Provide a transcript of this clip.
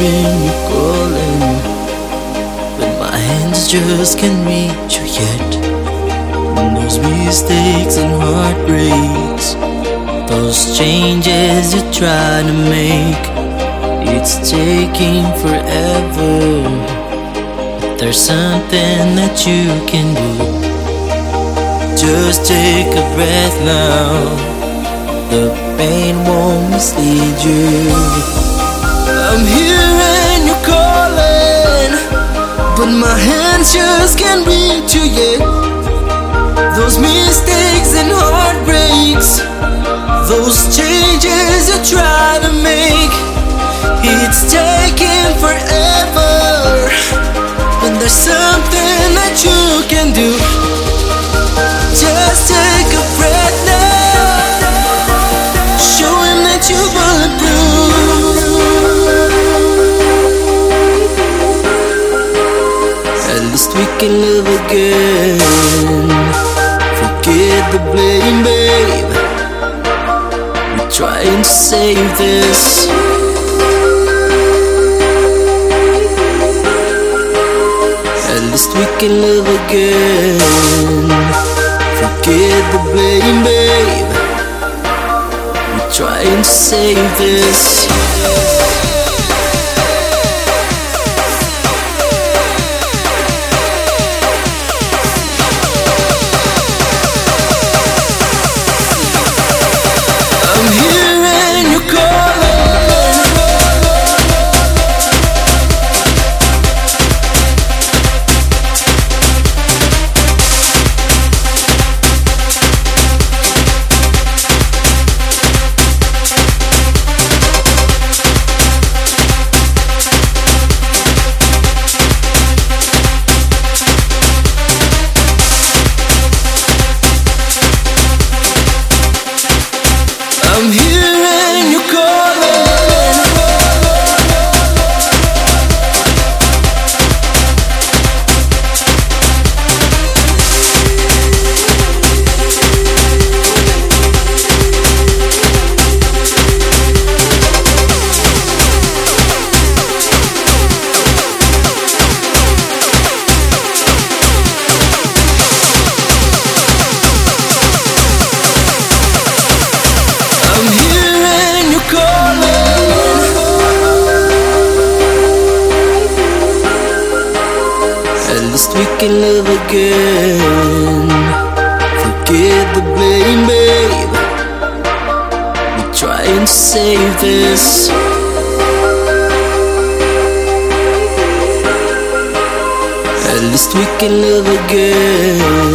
hearing you're calling, but my hands just can't reach you yet. And those mistakes and heartbreaks, those changes you're trying to make, it's taking forever. But there's something that you can do. Just take a breath now. The pain won't mislead you. I'm hearing you calling, but my hands just can't reach you yet. Those mistakes and heartbreaks, save this. At least we can live again. Forget the blame, babe. We're trying to save this. I'm hearing again. Forget the blame, babe. We're trying to save this. At least we can live again.